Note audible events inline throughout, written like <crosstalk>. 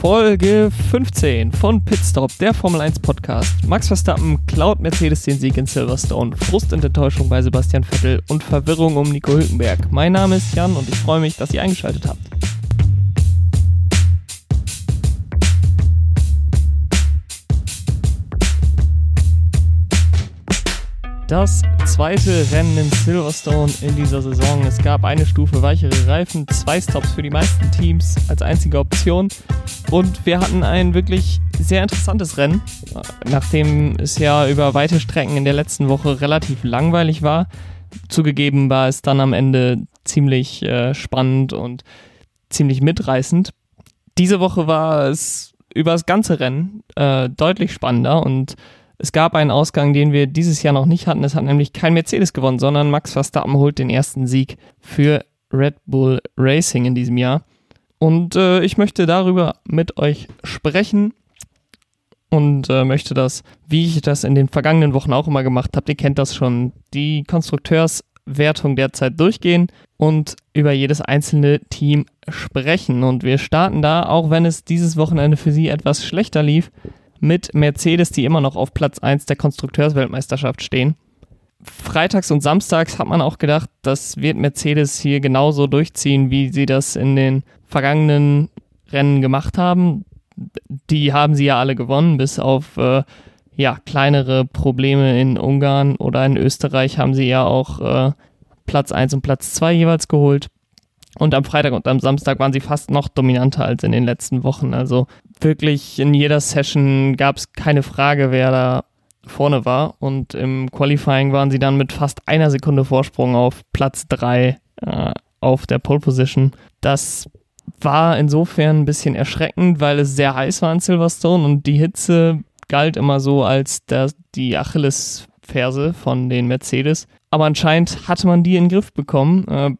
Folge 15 von Pitstop, der Formel 1 Podcast. Max Verstappen klaut Mercedes den Sieg in Silverstone, Frust und Enttäuschung bei Sebastian Vettel und Verwirrung um Nico Hülkenberg. Mein Name ist Jan und ich freue mich, dass ihr eingeschaltet habt. Das zweite Rennen in Silverstone in dieser Saison. Es gab eine Stufe weichere Reifen, zwei Stops für die meisten Teams als einzige Option. Und wir hatten ein wirklich sehr interessantes Rennen, nachdem es ja über weite Strecken in der letzten Woche relativ langweilig war. Zugegeben war es dann am Ende ziemlich äh, spannend und ziemlich mitreißend. Diese Woche war es über das ganze Rennen äh, deutlich spannender und es gab einen Ausgang, den wir dieses Jahr noch nicht hatten. Es hat nämlich kein Mercedes gewonnen, sondern Max Verstappen holt den ersten Sieg für Red Bull Racing in diesem Jahr. Und äh, ich möchte darüber mit euch sprechen und äh, möchte das, wie ich das in den vergangenen Wochen auch immer gemacht habe, ihr kennt das schon, die Konstrukteurswertung derzeit durchgehen und über jedes einzelne Team sprechen. Und wir starten da, auch wenn es dieses Wochenende für sie etwas schlechter lief, mit Mercedes, die immer noch auf Platz 1 der Konstrukteursweltmeisterschaft stehen. Freitags und samstags hat man auch gedacht, das wird Mercedes hier genauso durchziehen, wie sie das in den vergangenen Rennen gemacht haben. Die haben sie ja alle gewonnen, bis auf äh, ja, kleinere Probleme in Ungarn oder in Österreich haben sie ja auch äh, Platz 1 und Platz 2 jeweils geholt. Und am Freitag und am Samstag waren sie fast noch dominanter als in den letzten Wochen. Also wirklich in jeder Session gab es keine Frage, wer da vorne war. Und im Qualifying waren sie dann mit fast einer Sekunde Vorsprung auf Platz 3 äh, auf der Pole Position. Das war insofern ein bisschen erschreckend, weil es sehr heiß war in Silverstone und die Hitze galt immer so als der, die Achillesferse von den Mercedes. Aber anscheinend hatte man die in den Griff bekommen. Äh,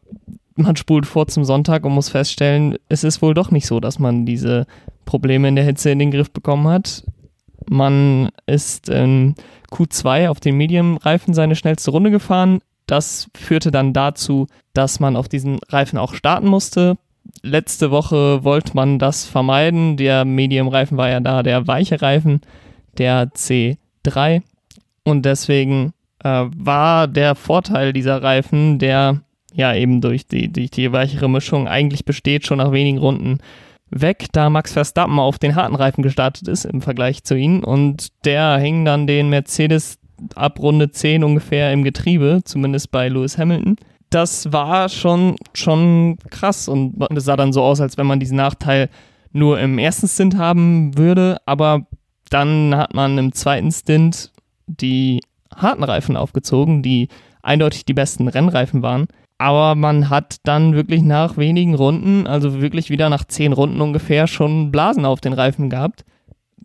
man spult vor zum Sonntag und muss feststellen, es ist wohl doch nicht so, dass man diese Probleme in der Hitze in den Griff bekommen hat. Man ist in Q2 auf den Medium-Reifen seine schnellste Runde gefahren. Das führte dann dazu, dass man auf diesen Reifen auch starten musste. Letzte Woche wollte man das vermeiden. Der Medium-Reifen war ja da der weiche Reifen, der C3. Und deswegen äh, war der Vorteil dieser Reifen, der ja eben durch die, durch die weichere Mischung. Eigentlich besteht, schon nach wenigen Runden weg, da Max Verstappen auf den harten Reifen gestartet ist im Vergleich zu ihnen. Und der hing dann den Mercedes ab Runde 10 ungefähr im Getriebe, zumindest bei Lewis Hamilton. Das war schon, schon krass und es sah dann so aus, als wenn man diesen Nachteil nur im ersten Stint haben würde, aber dann hat man im zweiten Stint die harten Reifen aufgezogen, die eindeutig die besten Rennreifen waren aber man hat dann wirklich nach wenigen Runden, also wirklich wieder nach zehn Runden ungefähr, schon Blasen auf den Reifen gehabt.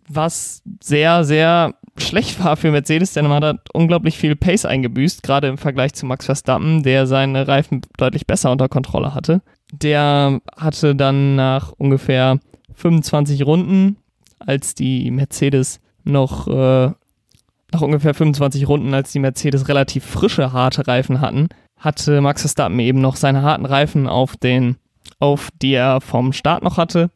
Was sehr, sehr schlecht war für Mercedes, denn man hat unglaublich viel Pace eingebüßt, gerade im Vergleich zu Max Verstappen, der seine Reifen deutlich besser unter Kontrolle hatte. Der hatte dann nach ungefähr 25 Runden, als die Mercedes noch, äh, nach ungefähr 25 Runden, als die Mercedes relativ frische, harte Reifen hatten, hatte Max Verstappen eben noch seine harten Reifen auf den, auf die er vom Start noch hatte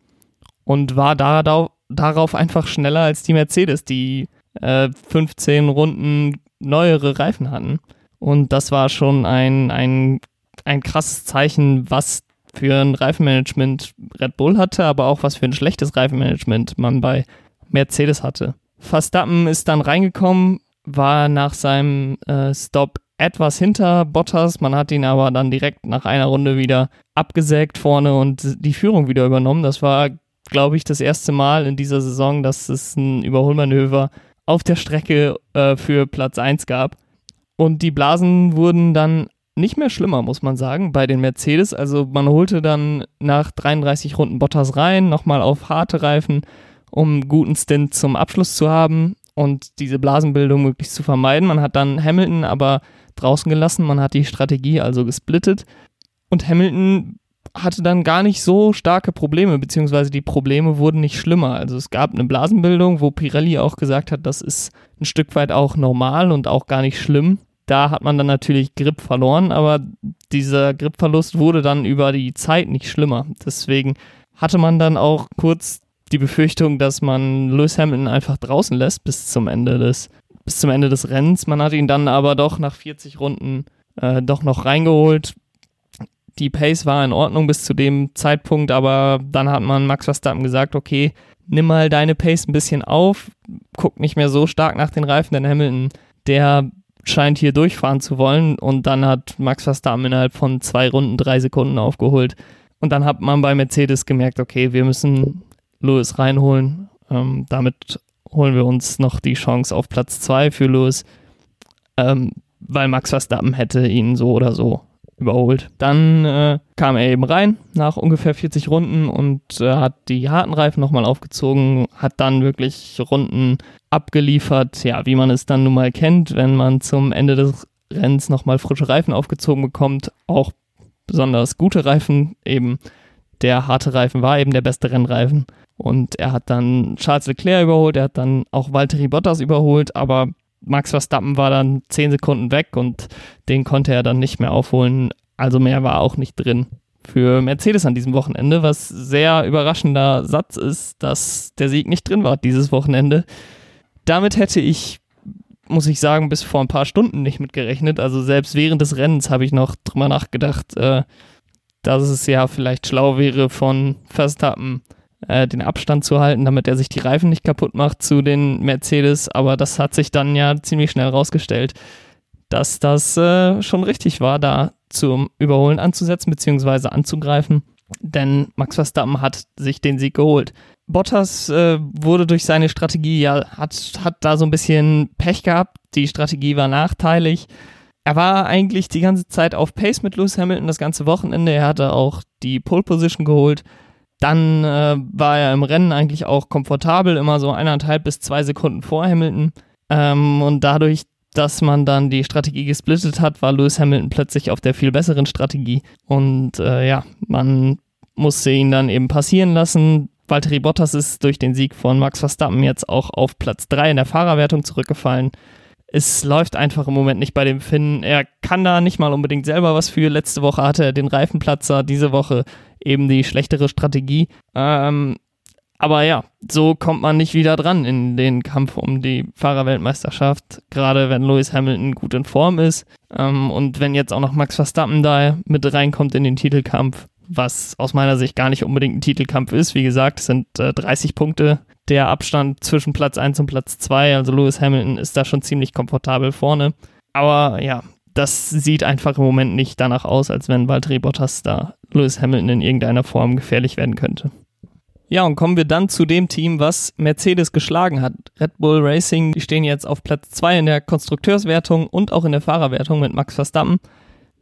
und war da, da, darauf einfach schneller als die Mercedes, die äh, 15 Runden neuere Reifen hatten. Und das war schon ein, ein, ein krasses Zeichen, was für ein Reifenmanagement Red Bull hatte, aber auch was für ein schlechtes Reifenmanagement man bei Mercedes hatte. Verstappen ist dann reingekommen, war nach seinem äh, Stop etwas hinter Bottas. Man hat ihn aber dann direkt nach einer Runde wieder abgesägt vorne und die Führung wieder übernommen. Das war, glaube ich, das erste Mal in dieser Saison, dass es ein Überholmanöver auf der Strecke äh, für Platz 1 gab. Und die Blasen wurden dann nicht mehr schlimmer, muss man sagen, bei den Mercedes. Also man holte dann nach 33 Runden Bottas rein, nochmal auf harte Reifen, um guten Stint zum Abschluss zu haben und diese Blasenbildung möglichst zu vermeiden. Man hat dann Hamilton aber draußen gelassen. Man hat die Strategie also gesplittet. Und Hamilton hatte dann gar nicht so starke Probleme, beziehungsweise die Probleme wurden nicht schlimmer. Also es gab eine Blasenbildung, wo Pirelli auch gesagt hat, das ist ein Stück weit auch normal und auch gar nicht schlimm. Da hat man dann natürlich Grip verloren, aber dieser Gripverlust wurde dann über die Zeit nicht schlimmer. Deswegen hatte man dann auch kurz die Befürchtung, dass man Lewis Hamilton einfach draußen lässt bis zum Ende des, bis zum Ende des Rennens. Man hat ihn dann aber doch nach 40 Runden äh, doch noch reingeholt. Die Pace war in Ordnung bis zu dem Zeitpunkt, aber dann hat man Max Verstappen gesagt, okay, nimm mal deine Pace ein bisschen auf, guck nicht mehr so stark nach den Reifen, denn Hamilton, der scheint hier durchfahren zu wollen und dann hat Max Verstappen innerhalb von zwei Runden drei Sekunden aufgeholt. Und dann hat man bei Mercedes gemerkt, okay, wir müssen Lewis reinholen. Ähm, damit holen wir uns noch die Chance auf Platz zwei für Lewis, ähm, weil Max Verstappen hätte ihn so oder so überholt. Dann äh, kam er eben rein nach ungefähr 40 Runden und äh, hat die harten Reifen nochmal aufgezogen, hat dann wirklich Runden abgeliefert, ja, wie man es dann nun mal kennt, wenn man zum Ende des Rennens nochmal frische Reifen aufgezogen bekommt, auch besonders gute Reifen, eben. Der harte Reifen war eben der beste Rennreifen und er hat dann Charles Leclerc überholt, er hat dann auch Valtteri Bottas überholt, aber Max Verstappen war dann 10 Sekunden weg und den konnte er dann nicht mehr aufholen. Also mehr war auch nicht drin für Mercedes an diesem Wochenende, was sehr überraschender Satz ist, dass der Sieg nicht drin war dieses Wochenende. Damit hätte ich, muss ich sagen, bis vor ein paar Stunden nicht mitgerechnet. Also selbst während des Rennens habe ich noch drüber nachgedacht, äh, dass es ja vielleicht schlau wäre von Verstappen äh, den Abstand zu halten, damit er sich die Reifen nicht kaputt macht zu den Mercedes. Aber das hat sich dann ja ziemlich schnell rausgestellt, dass das äh, schon richtig war, da zum Überholen anzusetzen bzw. anzugreifen. Denn Max Verstappen hat sich den Sieg geholt. Bottas äh, wurde durch seine Strategie ja, hat, hat da so ein bisschen Pech gehabt. Die Strategie war nachteilig. Er war eigentlich die ganze Zeit auf Pace mit Lewis Hamilton das ganze Wochenende. Er hatte auch die Pole Position geholt. Dann äh, war er im Rennen eigentlich auch komfortabel, immer so eineinhalb bis zwei Sekunden vor Hamilton. Ähm, und dadurch, dass man dann die Strategie gesplittet hat, war Lewis Hamilton plötzlich auf der viel besseren Strategie. Und äh, ja, man musste ihn dann eben passieren lassen. Valtteri Bottas ist durch den Sieg von Max Verstappen jetzt auch auf Platz 3 in der Fahrerwertung zurückgefallen. Es läuft einfach im Moment nicht bei dem Finn. Er kann da nicht mal unbedingt selber was für. Letzte Woche hatte er den Reifenplatzer, diese Woche eben die schlechtere Strategie. Ähm, aber ja, so kommt man nicht wieder dran in den Kampf um die Fahrerweltmeisterschaft, gerade wenn Lewis Hamilton gut in Form ist. Ähm, und wenn jetzt auch noch Max Verstappen da mit reinkommt in den Titelkampf, was aus meiner Sicht gar nicht unbedingt ein Titelkampf ist. Wie gesagt, es sind äh, 30 Punkte der Abstand zwischen Platz 1 und Platz 2. Also Lewis Hamilton ist da schon ziemlich komfortabel vorne. Aber ja, das sieht einfach im Moment nicht danach aus, als wenn Valtteri Bottas da Lewis Hamilton in irgendeiner Form gefährlich werden könnte. Ja, und kommen wir dann zu dem Team, was Mercedes geschlagen hat. Red Bull Racing, die stehen jetzt auf Platz 2 in der Konstrukteurswertung und auch in der Fahrerwertung mit Max Verstappen.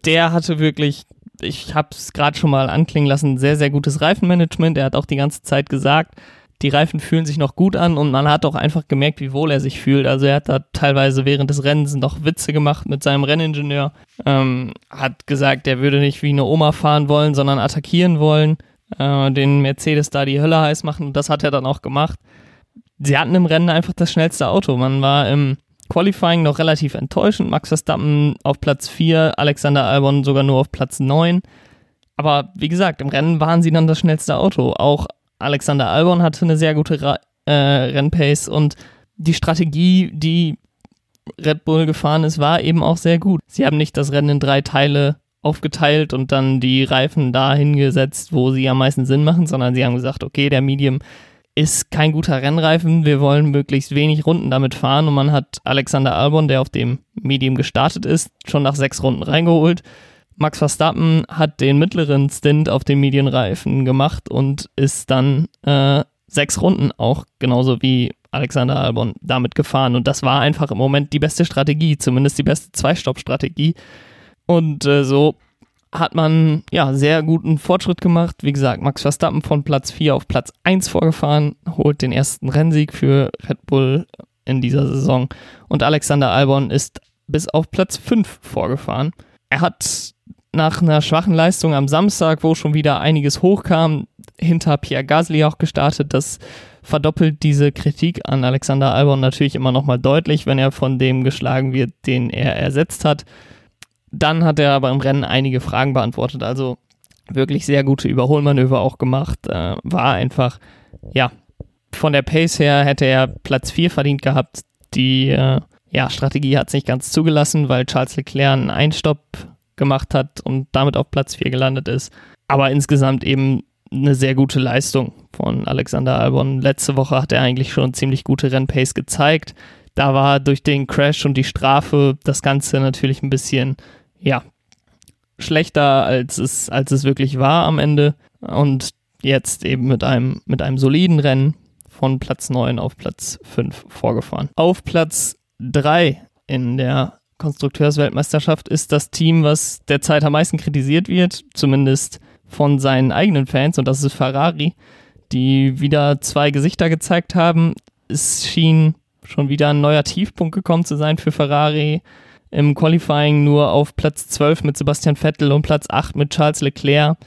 Der hatte wirklich, ich habe es gerade schon mal anklingen lassen, sehr, sehr gutes Reifenmanagement. Er hat auch die ganze Zeit gesagt, die Reifen fühlen sich noch gut an und man hat auch einfach gemerkt, wie wohl er sich fühlt. Also er hat da teilweise während des Rennens noch Witze gemacht mit seinem Renningenieur, ähm, hat gesagt, er würde nicht wie eine Oma fahren wollen, sondern attackieren wollen, äh, den Mercedes da die Hölle heiß machen und das hat er dann auch gemacht. Sie hatten im Rennen einfach das schnellste Auto. Man war im Qualifying noch relativ enttäuschend. Max Verstappen auf Platz 4, Alexander Albon sogar nur auf Platz 9. Aber wie gesagt, im Rennen waren sie dann das schnellste Auto. Auch Alexander Albon hatte eine sehr gute Ra äh, Rennpace und die Strategie, die Red Bull gefahren ist, war eben auch sehr gut. Sie haben nicht das Rennen in drei Teile aufgeteilt und dann die Reifen da hingesetzt, wo sie am meisten Sinn machen, sondern sie haben gesagt, okay, der Medium ist kein guter Rennreifen, wir wollen möglichst wenig Runden damit fahren und man hat Alexander Albon, der auf dem Medium gestartet ist, schon nach sechs Runden reingeholt Max Verstappen hat den mittleren Stint auf den Medienreifen gemacht und ist dann äh, sechs Runden auch genauso wie Alexander Albon damit gefahren. Und das war einfach im Moment die beste Strategie, zumindest die beste Zweistopp-Strategie. Und äh, so hat man ja sehr guten Fortschritt gemacht. Wie gesagt, Max Verstappen von Platz 4 auf Platz 1 vorgefahren, holt den ersten Rennsieg für Red Bull in dieser Saison. Und Alexander Albon ist bis auf Platz 5 vorgefahren. Er hat nach einer schwachen Leistung am Samstag, wo schon wieder einiges hochkam, hinter Pierre Gasly auch gestartet. Das verdoppelt diese Kritik an Alexander Albon natürlich immer nochmal deutlich, wenn er von dem geschlagen wird, den er ersetzt hat. Dann hat er aber im Rennen einige Fragen beantwortet, also wirklich sehr gute Überholmanöver auch gemacht. Äh, war einfach, ja, von der Pace her hätte er Platz 4 verdient gehabt. Die äh, ja, Strategie hat es nicht ganz zugelassen, weil Charles Leclerc einen Einstopp gemacht hat und damit auf Platz 4 gelandet ist. Aber insgesamt eben eine sehr gute Leistung von Alexander Albon. Letzte Woche hat er eigentlich schon ziemlich gute Rennpace gezeigt. Da war durch den Crash und die Strafe das Ganze natürlich ein bisschen, ja, schlechter, als es, als es wirklich war am Ende. Und jetzt eben mit einem, mit einem soliden Rennen von Platz 9 auf Platz 5 vorgefahren. Auf Platz 3 in der Konstrukteursweltmeisterschaft ist das Team, was derzeit am meisten kritisiert wird, zumindest von seinen eigenen Fans, und das ist Ferrari, die wieder zwei Gesichter gezeigt haben. Es schien schon wieder ein neuer Tiefpunkt gekommen zu sein für Ferrari. Im Qualifying nur auf Platz 12 mit Sebastian Vettel und Platz 8 mit Charles Leclerc.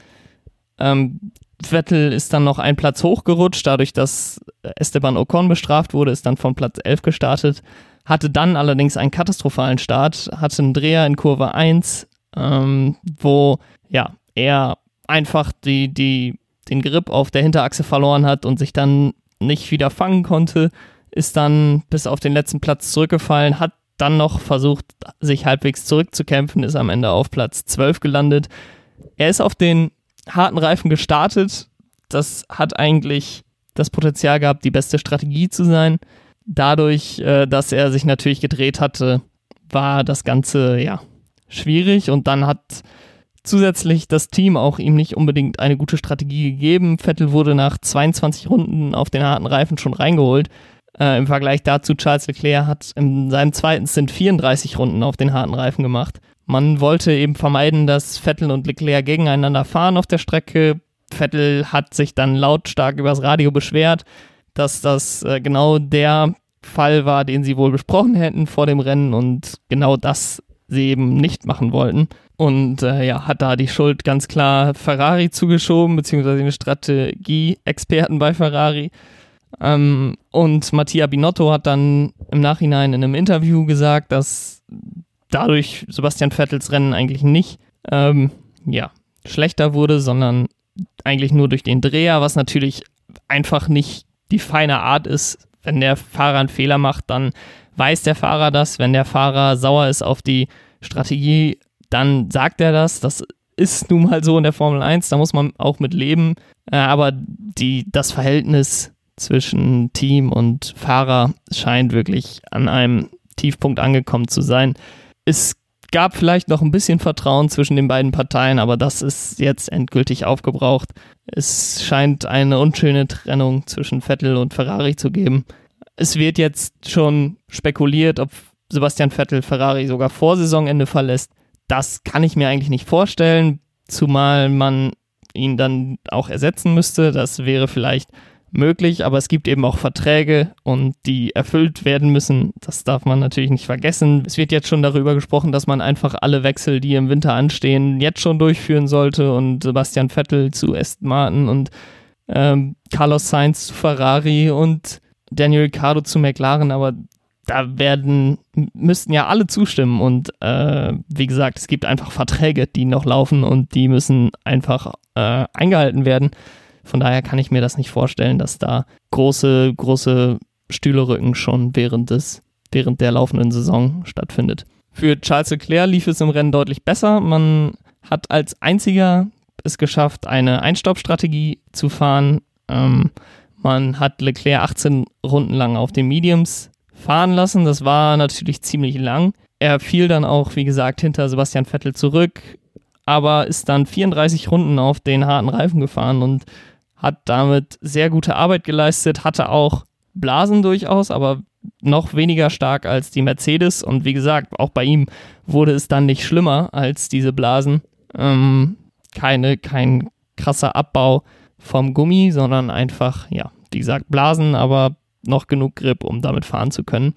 Ähm, Vettel ist dann noch einen Platz hochgerutscht, dadurch, dass Esteban Ocon bestraft wurde, ist dann von Platz 11 gestartet, hatte dann allerdings einen katastrophalen Start, hatte einen Dreher in Kurve 1, ähm, wo ja, er einfach die, die, den Grip auf der Hinterachse verloren hat und sich dann nicht wieder fangen konnte, ist dann bis auf den letzten Platz zurückgefallen, hat dann noch versucht, sich halbwegs zurückzukämpfen, ist am Ende auf Platz 12 gelandet. Er ist auf den harten Reifen gestartet. Das hat eigentlich das Potenzial gehabt, die beste Strategie zu sein. Dadurch, äh, dass er sich natürlich gedreht hatte, war das Ganze ja schwierig und dann hat zusätzlich das Team auch ihm nicht unbedingt eine gute Strategie gegeben. Vettel wurde nach 22 Runden auf den harten Reifen schon reingeholt. Äh, Im Vergleich dazu, Charles Leclerc hat in seinem zweiten Stint 34 Runden auf den harten Reifen gemacht. Man wollte eben vermeiden, dass Vettel und Leclerc gegeneinander fahren auf der Strecke. Vettel hat sich dann lautstark übers Radio beschwert, dass das äh, genau der Fall war, den sie wohl besprochen hätten vor dem Rennen und genau das sie eben nicht machen wollten. Und äh, ja, hat da die Schuld ganz klar Ferrari zugeschoben, beziehungsweise den Strategie-Experten bei Ferrari. Ähm, und Mattia Binotto hat dann im Nachhinein in einem Interview gesagt, dass dadurch Sebastian Vettels Rennen eigentlich nicht ähm, ja, schlechter wurde, sondern eigentlich nur durch den Dreher, was natürlich einfach nicht die feine Art ist. Wenn der Fahrer einen Fehler macht, dann weiß der Fahrer das. Wenn der Fahrer sauer ist auf die Strategie, dann sagt er das. Das ist nun mal so in der Formel 1, da muss man auch mit leben. Äh, aber die, das Verhältnis zwischen Team und Fahrer scheint wirklich an einem Tiefpunkt angekommen zu sein. Es gab vielleicht noch ein bisschen Vertrauen zwischen den beiden Parteien, aber das ist jetzt endgültig aufgebraucht. Es scheint eine unschöne Trennung zwischen Vettel und Ferrari zu geben. Es wird jetzt schon spekuliert, ob Sebastian Vettel Ferrari sogar vor Saisonende verlässt. Das kann ich mir eigentlich nicht vorstellen, zumal man ihn dann auch ersetzen müsste. Das wäre vielleicht möglich, aber es gibt eben auch Verträge und die erfüllt werden müssen. Das darf man natürlich nicht vergessen. Es wird jetzt schon darüber gesprochen, dass man einfach alle Wechsel, die im Winter anstehen, jetzt schon durchführen sollte und Sebastian Vettel zu Aston Martin und ähm, Carlos Sainz zu Ferrari und Daniel Ricciardo zu McLaren, aber da werden, müssten ja alle zustimmen und äh, wie gesagt, es gibt einfach Verträge, die noch laufen und die müssen einfach äh, eingehalten werden. Von daher kann ich mir das nicht vorstellen, dass da große, große Stühlerücken schon während des, während der laufenden Saison stattfindet. Für Charles Leclerc lief es im Rennen deutlich besser. Man hat als einziger es geschafft, eine Einstoppstrategie zu fahren. Ähm, man hat Leclerc 18 Runden lang auf den Mediums fahren lassen. Das war natürlich ziemlich lang. Er fiel dann auch, wie gesagt, hinter Sebastian Vettel zurück, aber ist dann 34 Runden auf den harten Reifen gefahren und hat damit sehr gute Arbeit geleistet, hatte auch Blasen durchaus, aber noch weniger stark als die Mercedes. Und wie gesagt, auch bei ihm wurde es dann nicht schlimmer als diese Blasen. Ähm, keine, kein krasser Abbau vom Gummi, sondern einfach, ja, wie gesagt, Blasen, aber noch genug Grip, um damit fahren zu können.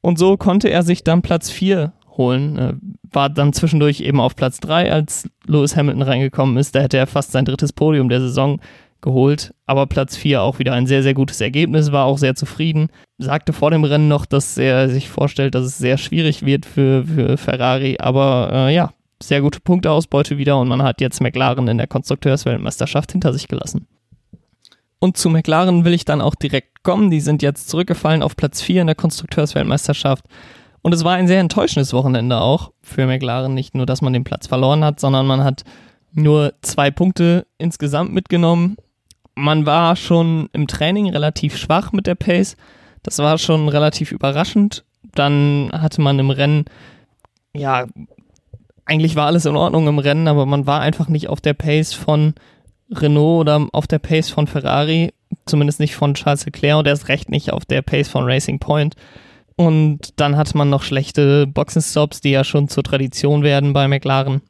Und so konnte er sich dann Platz 4 holen. Äh, war dann zwischendurch eben auf Platz 3, als Lewis Hamilton reingekommen ist. Da hätte er fast sein drittes Podium der Saison geholt. Aber Platz 4 auch wieder ein sehr, sehr gutes Ergebnis, war auch sehr zufrieden. Sagte vor dem Rennen noch, dass er sich vorstellt, dass es sehr schwierig wird für, für Ferrari. Aber äh, ja, sehr gute Punkteausbeute wieder und man hat jetzt McLaren in der Konstrukteursweltmeisterschaft hinter sich gelassen. Und zu McLaren will ich dann auch direkt kommen. Die sind jetzt zurückgefallen auf Platz 4 in der Konstrukteursweltmeisterschaft. Und es war ein sehr enttäuschendes Wochenende auch für McLaren. Nicht nur, dass man den Platz verloren hat, sondern man hat nur zwei Punkte insgesamt mitgenommen. Man war schon im Training relativ schwach mit der Pace. Das war schon relativ überraschend. Dann hatte man im Rennen, ja, eigentlich war alles in Ordnung im Rennen, aber man war einfach nicht auf der Pace von Renault oder auf der Pace von Ferrari, zumindest nicht von Charles Leclerc und erst recht nicht auf der Pace von Racing Point. Und dann hatte man noch schlechte Boxenstops, die ja schon zur Tradition werden bei McLaren.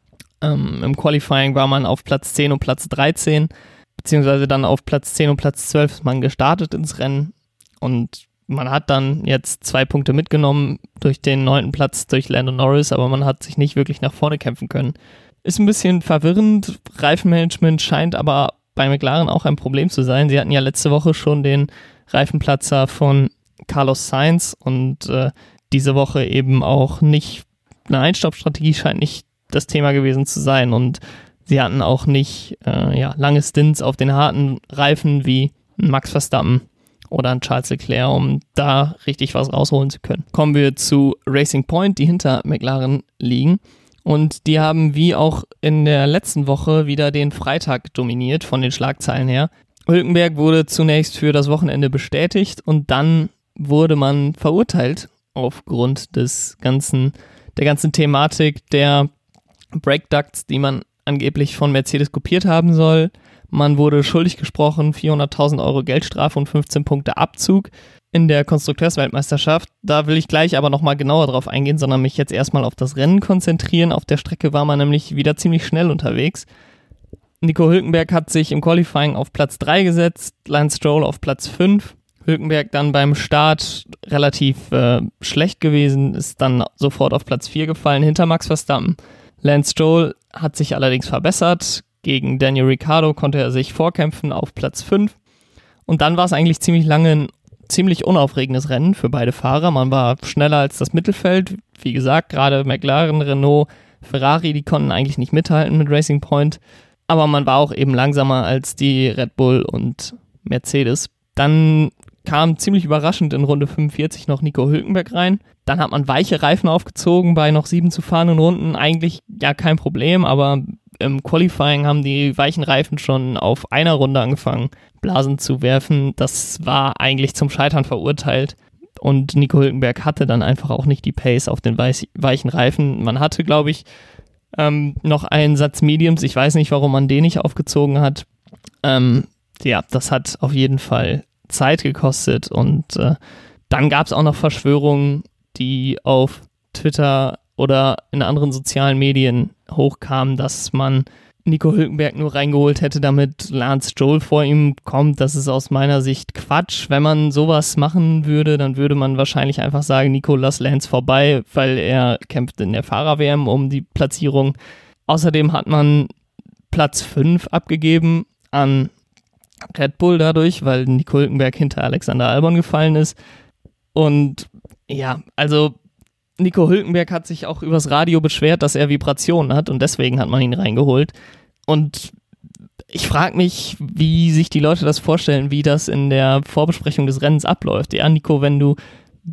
Ähm, Im Qualifying war man auf Platz 10 und Platz 13, beziehungsweise dann auf Platz 10 und Platz 12 ist man gestartet ins Rennen. Und man hat dann jetzt zwei Punkte mitgenommen durch den neunten Platz durch Lando Norris, aber man hat sich nicht wirklich nach vorne kämpfen können. Ist ein bisschen verwirrend. Reifenmanagement scheint aber bei McLaren auch ein Problem zu sein. Sie hatten ja letzte Woche schon den Reifenplatzer von Carlos Sainz und äh, diese Woche eben auch nicht. Eine Einstoppstrategie scheint nicht das Thema gewesen zu sein und sie hatten auch nicht äh, ja, lange Stints auf den harten Reifen wie Max Verstappen oder ein Charles Leclerc, um da richtig was rausholen zu können. Kommen wir zu Racing Point, die hinter McLaren liegen. Und die haben wie auch in der letzten Woche wieder den Freitag dominiert von den Schlagzeilen her. Hülkenberg wurde zunächst für das Wochenende bestätigt und dann wurde man verurteilt aufgrund des ganzen, der ganzen Thematik der Breakducts, die man angeblich von Mercedes kopiert haben soll. Man wurde schuldig gesprochen, 400.000 Euro Geldstrafe und 15 Punkte Abzug in der Konstrukteursweltmeisterschaft. Da will ich gleich aber nochmal genauer drauf eingehen, sondern mich jetzt erstmal auf das Rennen konzentrieren. Auf der Strecke war man nämlich wieder ziemlich schnell unterwegs. Nico Hülkenberg hat sich im Qualifying auf Platz 3 gesetzt, Lance Stroll auf Platz 5. Hülkenberg dann beim Start relativ äh, schlecht gewesen, ist dann sofort auf Platz 4 gefallen hinter Max Verstappen. Lance Stroll hat sich allerdings verbessert, gegen Daniel Ricciardo konnte er sich vorkämpfen auf Platz 5. Und dann war es eigentlich ziemlich lange ein ziemlich unaufregendes Rennen für beide Fahrer. Man war schneller als das Mittelfeld. Wie gesagt, gerade McLaren, Renault, Ferrari, die konnten eigentlich nicht mithalten mit Racing Point. Aber man war auch eben langsamer als die Red Bull und Mercedes. Dann kam ziemlich überraschend in Runde 45 noch Nico Hülkenberg rein. Dann hat man weiche Reifen aufgezogen bei noch sieben zu fahrenden Runden. Eigentlich ja kein Problem, aber im Qualifying haben die weichen Reifen schon auf einer Runde angefangen, Blasen zu werfen. Das war eigentlich zum Scheitern verurteilt. Und Nico Hülkenberg hatte dann einfach auch nicht die Pace auf den weichen Reifen. Man hatte, glaube ich, ähm, noch einen Satz Mediums. Ich weiß nicht, warum man den nicht aufgezogen hat. Ähm, ja, das hat auf jeden Fall Zeit gekostet. Und äh, dann gab es auch noch Verschwörungen, die auf Twitter oder in anderen sozialen Medien hochkam, dass man Nico Hülkenberg nur reingeholt hätte, damit Lance Joel vor ihm kommt. Das ist aus meiner Sicht Quatsch. Wenn man sowas machen würde, dann würde man wahrscheinlich einfach sagen, Nico, lass Lance vorbei, weil er kämpft in der Fahrer-WM um die Platzierung. Außerdem hat man Platz 5 abgegeben an Red Bull dadurch, weil Nico Hülkenberg hinter Alexander Albon gefallen ist. Und ja, also Nico Hülkenberg hat sich auch übers Radio beschwert, dass er Vibrationen hat und deswegen hat man ihn reingeholt. Und ich frage mich, wie sich die Leute das vorstellen, wie das in der Vorbesprechung des Rennens abläuft. Ja, Nico, wenn du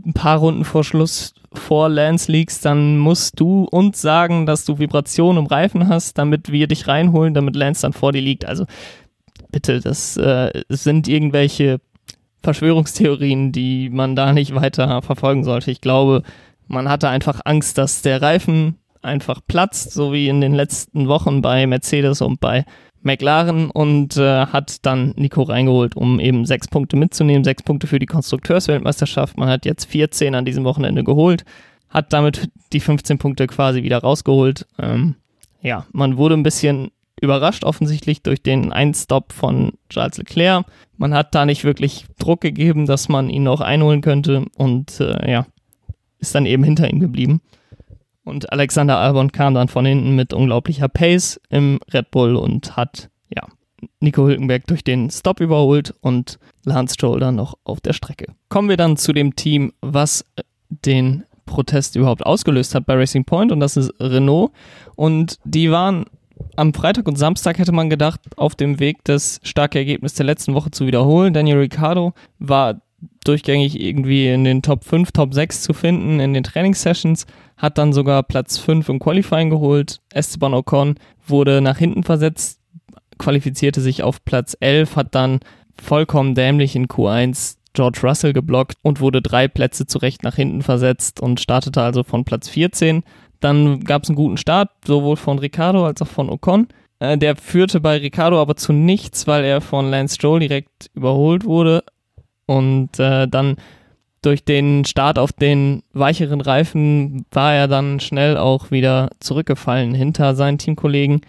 ein paar Runden vor Schluss vor Lance liegst, dann musst du uns sagen, dass du Vibrationen im Reifen hast, damit wir dich reinholen, damit Lance dann vor dir liegt. Also bitte, das äh, sind irgendwelche Verschwörungstheorien, die man da nicht weiter verfolgen sollte. Ich glaube, man hatte einfach Angst, dass der Reifen einfach platzt, so wie in den letzten Wochen bei Mercedes und bei McLaren und äh, hat dann Nico reingeholt, um eben sechs Punkte mitzunehmen, sechs Punkte für die Konstrukteursweltmeisterschaft. Man hat jetzt 14 an diesem Wochenende geholt, hat damit die 15 Punkte quasi wieder rausgeholt. Ähm, ja, man wurde ein bisschen überrascht offensichtlich durch den Einstop von Charles Leclerc. Man hat da nicht wirklich Druck gegeben, dass man ihn noch einholen könnte und äh, ja, ist dann eben hinter ihm geblieben. Und Alexander Albon kam dann von hinten mit unglaublicher Pace im Red Bull und hat, ja, Nico Hülkenberg durch den Stop überholt und Lance Stroll dann noch auf der Strecke. Kommen wir dann zu dem Team, was den Protest überhaupt ausgelöst hat bei Racing Point und das ist Renault. Und die waren am Freitag und Samstag hätte man gedacht, auf dem Weg das starke Ergebnis der letzten Woche zu wiederholen. Daniel Ricciardo war durchgängig irgendwie in den Top 5, Top 6 zu finden in den Trainingssessions, hat dann sogar Platz 5 im Qualifying geholt. Esteban Ocon wurde nach hinten versetzt, qualifizierte sich auf Platz 11, hat dann vollkommen dämlich in Q1 George Russell geblockt und wurde drei Plätze zurecht nach hinten versetzt und startete also von Platz 14. Dann gab es einen guten Start, sowohl von Ricardo als auch von Ocon. Äh, der führte bei Ricardo aber zu nichts, weil er von Lance Stroll direkt überholt wurde. Und äh, dann durch den Start auf den weicheren Reifen war er dann schnell auch wieder zurückgefallen hinter seinen Teamkollegen.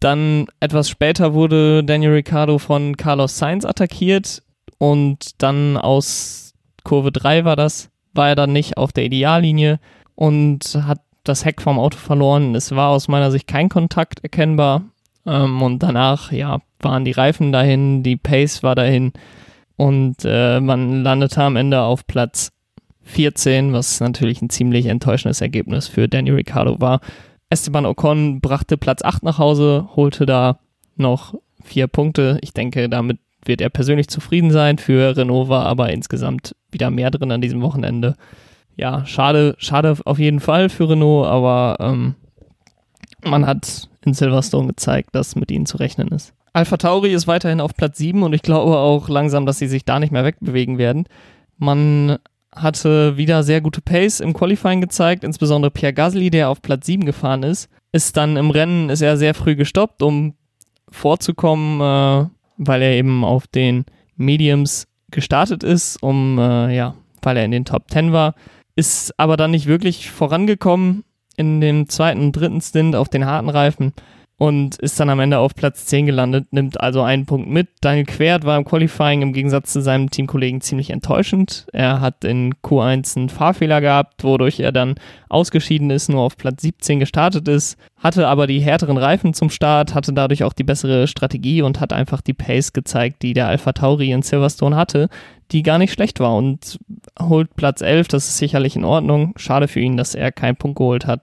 Dann etwas später wurde Daniel Ricciardo von Carlos Sainz attackiert und dann aus Kurve 3 war das, war er dann nicht auf der Ideallinie und hat das Heck vom Auto verloren. Es war aus meiner Sicht kein Kontakt erkennbar. Ähm, und danach, ja, waren die Reifen dahin, die Pace war dahin. Und äh, man landete am Ende auf Platz 14, was natürlich ein ziemlich enttäuschendes Ergebnis für Danny Ricciardo war. Esteban Ocon brachte Platz 8 nach Hause, holte da noch vier Punkte. Ich denke, damit wird er persönlich zufrieden sein. Für Renault war aber insgesamt wieder mehr drin an diesem Wochenende ja, schade, schade auf jeden Fall für Renault, aber ähm, man hat in Silverstone gezeigt, dass mit ihnen zu rechnen ist. Alpha Tauri ist weiterhin auf Platz 7 und ich glaube auch langsam, dass sie sich da nicht mehr wegbewegen werden. Man hatte wieder sehr gute Pace im Qualifying gezeigt, insbesondere Pierre Gasly, der auf Platz 7 gefahren ist, ist dann im Rennen, ist er sehr früh gestoppt, um vorzukommen, äh, weil er eben auf den Mediums gestartet ist, um, äh, ja, weil er in den Top 10 war ist aber dann nicht wirklich vorangekommen in dem zweiten dritten Stint auf den harten Reifen und ist dann am Ende auf Platz 10 gelandet, nimmt also einen Punkt mit. Daniel Quert war im Qualifying im Gegensatz zu seinem Teamkollegen ziemlich enttäuschend. Er hat in Q1 einen Fahrfehler gehabt, wodurch er dann ausgeschieden ist, nur auf Platz 17 gestartet ist, hatte aber die härteren Reifen zum Start, hatte dadurch auch die bessere Strategie und hat einfach die Pace gezeigt, die der Alpha Tauri in Silverstone hatte, die gar nicht schlecht war und holt Platz 11, das ist sicherlich in Ordnung. Schade für ihn, dass er keinen Punkt geholt hat.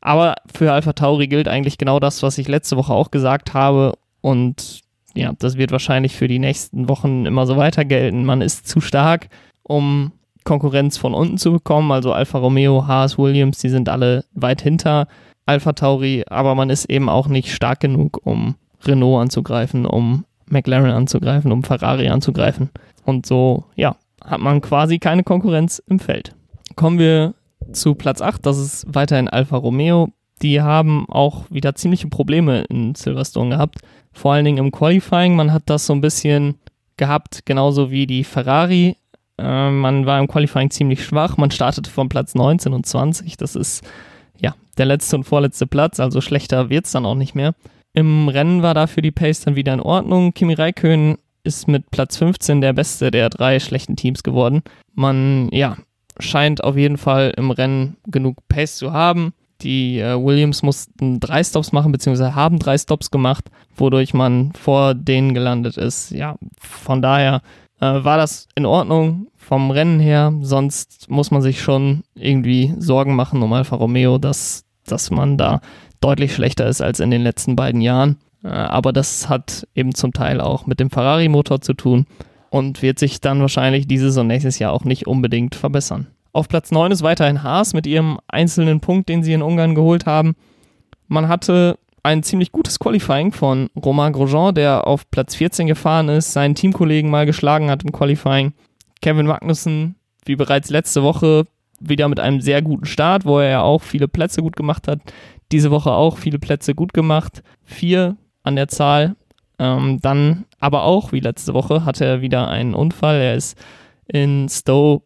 Aber für Alpha Tauri gilt eigentlich genau das, was ich letzte Woche auch gesagt habe. Und ja, das wird wahrscheinlich für die nächsten Wochen immer so weiter gelten. Man ist zu stark, um Konkurrenz von unten zu bekommen. Also Alfa Romeo, Haas, Williams, die sind alle weit hinter Alpha Tauri. Aber man ist eben auch nicht stark genug, um Renault anzugreifen, um McLaren anzugreifen, um Ferrari anzugreifen. Und so, ja, hat man quasi keine Konkurrenz im Feld. Kommen wir zu Platz 8, das ist weiterhin Alfa Romeo. Die haben auch wieder ziemliche Probleme in Silverstone gehabt. Vor allen Dingen im Qualifying. Man hat das so ein bisschen gehabt, genauso wie die Ferrari. Äh, man war im Qualifying ziemlich schwach. Man startete von Platz 19 und 20. Das ist ja der letzte und vorletzte Platz, also schlechter wird es dann auch nicht mehr. Im Rennen war dafür die Pace dann wieder in Ordnung. Kimi Räikkönen ist mit Platz 15 der beste der drei schlechten Teams geworden. Man, ja, scheint auf jeden Fall im Rennen genug Pace zu haben. Die äh, Williams mussten drei Stops machen, beziehungsweise haben drei Stops gemacht, wodurch man vor denen gelandet ist. Ja, von daher äh, war das in Ordnung vom Rennen her. Sonst muss man sich schon irgendwie Sorgen machen um Alfa Romeo, dass, dass man da deutlich schlechter ist als in den letzten beiden Jahren. Äh, aber das hat eben zum Teil auch mit dem Ferrari-Motor zu tun und wird sich dann wahrscheinlich dieses und nächstes Jahr auch nicht unbedingt verbessern. Auf Platz 9 ist weiterhin Haas mit ihrem einzelnen Punkt, den sie in Ungarn geholt haben. Man hatte ein ziemlich gutes Qualifying von Romain Grosjean, der auf Platz 14 gefahren ist, seinen Teamkollegen mal geschlagen hat im Qualifying. Kevin Magnussen, wie bereits letzte Woche, wieder mit einem sehr guten Start, wo er ja auch viele Plätze gut gemacht hat. Diese Woche auch viele Plätze gut gemacht. Vier an der Zahl. Ähm, dann aber auch wie letzte Woche hatte er wieder einen Unfall. Er ist in Stowe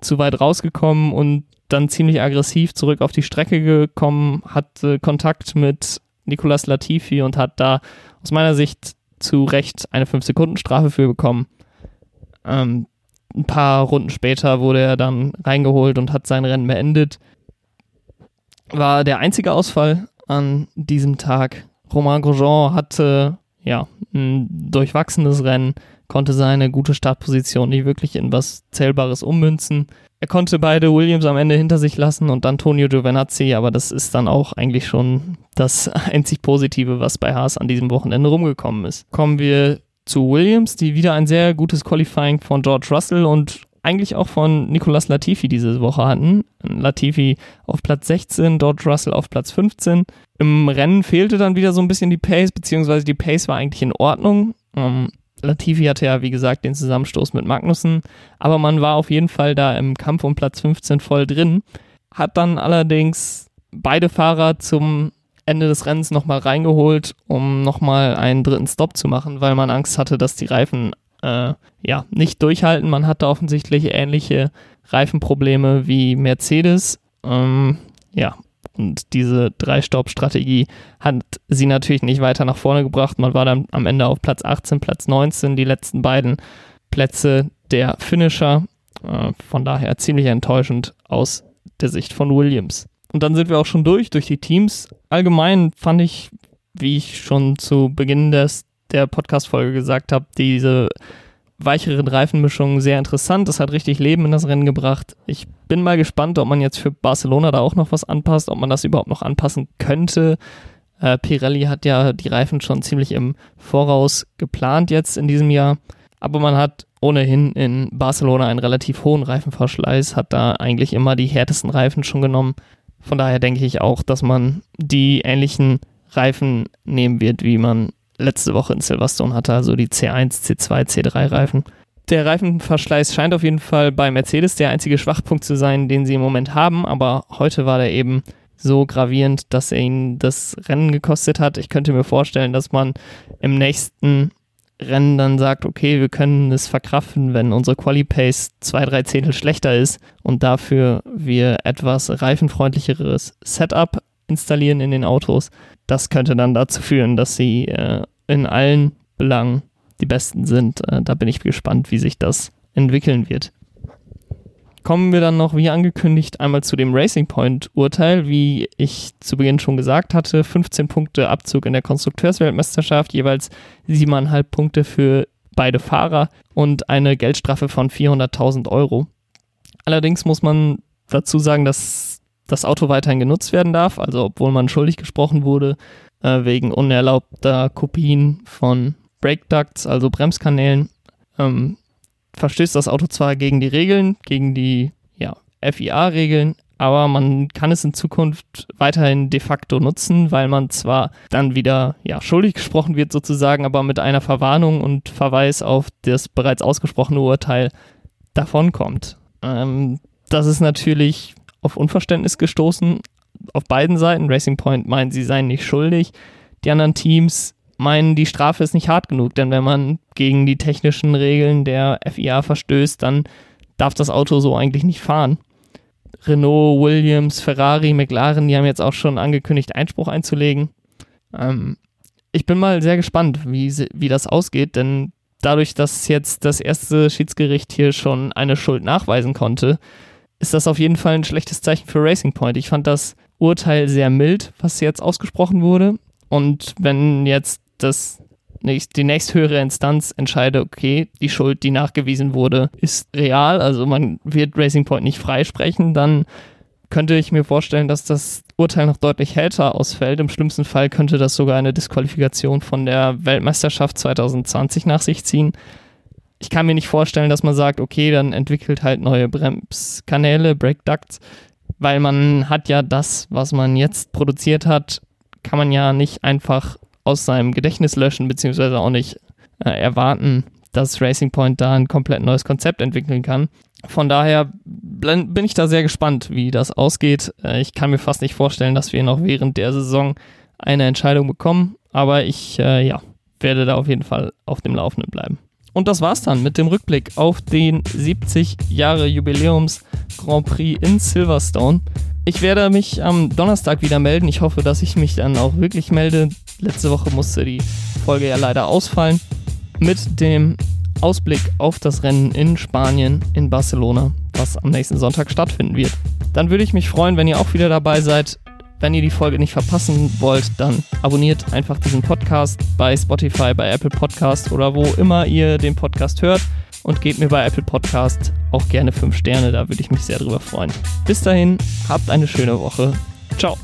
zu weit rausgekommen und dann ziemlich aggressiv zurück auf die Strecke gekommen, hatte Kontakt mit Nicolas Latifi und hat da aus meiner Sicht zu Recht eine 5-Sekunden-Strafe für bekommen. Ähm, ein paar Runden später wurde er dann reingeholt und hat sein Rennen beendet. War der einzige Ausfall an diesem Tag. Romain Grosjean hatte ja, ein durchwachsenes Rennen, konnte seine gute Startposition nicht wirklich in was Zählbares ummünzen. Er konnte beide Williams am Ende hinter sich lassen und Antonio Giovinazzi, aber das ist dann auch eigentlich schon das <laughs> einzig Positive, was bei Haas an diesem Wochenende rumgekommen ist. Kommen wir zu Williams, die wieder ein sehr gutes Qualifying von George Russell und eigentlich auch von Nicolas Latifi diese Woche hatten. Latifi auf Platz 16, George Russell auf Platz 15. Im Rennen fehlte dann wieder so ein bisschen die Pace, beziehungsweise die Pace war eigentlich in Ordnung. Ähm, Latifi hatte ja, wie gesagt, den Zusammenstoß mit Magnussen, aber man war auf jeden Fall da im Kampf um Platz 15 voll drin. Hat dann allerdings beide Fahrer zum Ende des Rennens nochmal reingeholt, um nochmal einen dritten Stop zu machen, weil man Angst hatte, dass die Reifen äh, ja, nicht durchhalten. Man hatte offensichtlich ähnliche Reifenprobleme wie Mercedes. Ähm, ja, und diese Drei-Stopp-Strategie hat sie natürlich nicht weiter nach vorne gebracht. Man war dann am Ende auf Platz 18, Platz 19, die letzten beiden Plätze der Finisher. Äh, von daher ziemlich enttäuschend aus der Sicht von Williams. Und dann sind wir auch schon durch, durch die Teams. Allgemein fand ich, wie ich schon zu Beginn des, der Podcast-Folge gesagt habe, diese weicheren Reifenmischungen sehr interessant. Das hat richtig Leben in das Rennen gebracht. Ich bin mal gespannt, ob man jetzt für Barcelona da auch noch was anpasst, ob man das überhaupt noch anpassen könnte. Äh, Pirelli hat ja die Reifen schon ziemlich im Voraus geplant jetzt in diesem Jahr. Aber man hat ohnehin in Barcelona einen relativ hohen Reifenverschleiß, hat da eigentlich immer die härtesten Reifen schon genommen. Von daher denke ich auch, dass man die ähnlichen Reifen nehmen wird, wie man letzte Woche in Silverstone hatte, also die C1, C2, C3 Reifen. Der Reifenverschleiß scheint auf jeden Fall bei Mercedes der einzige Schwachpunkt zu sein, den sie im Moment haben, aber heute war der eben so gravierend, dass er ihnen das Rennen gekostet hat. Ich könnte mir vorstellen, dass man im nächsten Rennen dann sagt, okay, wir können es verkraften, wenn unsere Quali-Pace zwei, drei Zehntel schlechter ist und dafür wir etwas reifenfreundlicheres Setup installieren in den Autos. Das könnte dann dazu führen, dass sie äh, in allen Belangen die Besten sind. Äh, da bin ich gespannt, wie sich das entwickeln wird. Kommen wir dann noch, wie angekündigt, einmal zu dem Racing Point-Urteil. Wie ich zu Beginn schon gesagt hatte, 15 Punkte Abzug in der Konstrukteursweltmeisterschaft, jeweils 7,5 Punkte für beide Fahrer und eine Geldstrafe von 400.000 Euro. Allerdings muss man dazu sagen, dass das Auto weiterhin genutzt werden darf, also obwohl man schuldig gesprochen wurde, äh, wegen unerlaubter Kopien von Brake Ducts, also Bremskanälen, ähm, verstößt das Auto zwar gegen die Regeln, gegen die ja, FIA-Regeln, aber man kann es in Zukunft weiterhin de facto nutzen, weil man zwar dann wieder ja, schuldig gesprochen wird sozusagen, aber mit einer Verwarnung und Verweis auf das bereits ausgesprochene Urteil davonkommt. Ähm, das ist natürlich auf Unverständnis gestoßen, auf beiden Seiten. Racing Point meint, sie seien nicht schuldig. Die anderen Teams meinen, die Strafe ist nicht hart genug, denn wenn man gegen die technischen Regeln der FIA verstößt, dann darf das Auto so eigentlich nicht fahren. Renault, Williams, Ferrari, McLaren, die haben jetzt auch schon angekündigt, Einspruch einzulegen. Ähm, ich bin mal sehr gespannt, wie, wie das ausgeht, denn dadurch, dass jetzt das erste Schiedsgericht hier schon eine Schuld nachweisen konnte, ist das auf jeden Fall ein schlechtes Zeichen für Racing Point. Ich fand das Urteil sehr mild, was jetzt ausgesprochen wurde. Und wenn jetzt das die nächsthöhere Instanz entscheidet, okay, die Schuld, die nachgewiesen wurde, ist real, also man wird Racing Point nicht freisprechen, dann könnte ich mir vorstellen, dass das Urteil noch deutlich härter ausfällt. Im schlimmsten Fall könnte das sogar eine Disqualifikation von der Weltmeisterschaft 2020 nach sich ziehen ich kann mir nicht vorstellen, dass man sagt, okay, dann entwickelt halt neue Bremskanäle, Brake Ducts, weil man hat ja das, was man jetzt produziert hat, kann man ja nicht einfach aus seinem Gedächtnis löschen, beziehungsweise auch nicht äh, erwarten, dass Racing Point da ein komplett neues Konzept entwickeln kann. Von daher bin ich da sehr gespannt, wie das ausgeht. Äh, ich kann mir fast nicht vorstellen, dass wir noch während der Saison eine Entscheidung bekommen, aber ich äh, ja, werde da auf jeden Fall auf dem Laufenden bleiben. Und das war's dann mit dem Rückblick auf den 70 Jahre Jubiläums Grand Prix in Silverstone. Ich werde mich am Donnerstag wieder melden. Ich hoffe, dass ich mich dann auch wirklich melde. Letzte Woche musste die Folge ja leider ausfallen. Mit dem Ausblick auf das Rennen in Spanien, in Barcelona, was am nächsten Sonntag stattfinden wird. Dann würde ich mich freuen, wenn ihr auch wieder dabei seid wenn ihr die Folge nicht verpassen wollt, dann abonniert einfach diesen Podcast bei Spotify, bei Apple Podcast oder wo immer ihr den Podcast hört und gebt mir bei Apple Podcast auch gerne 5 Sterne, da würde ich mich sehr drüber freuen. Bis dahin, habt eine schöne Woche. Ciao.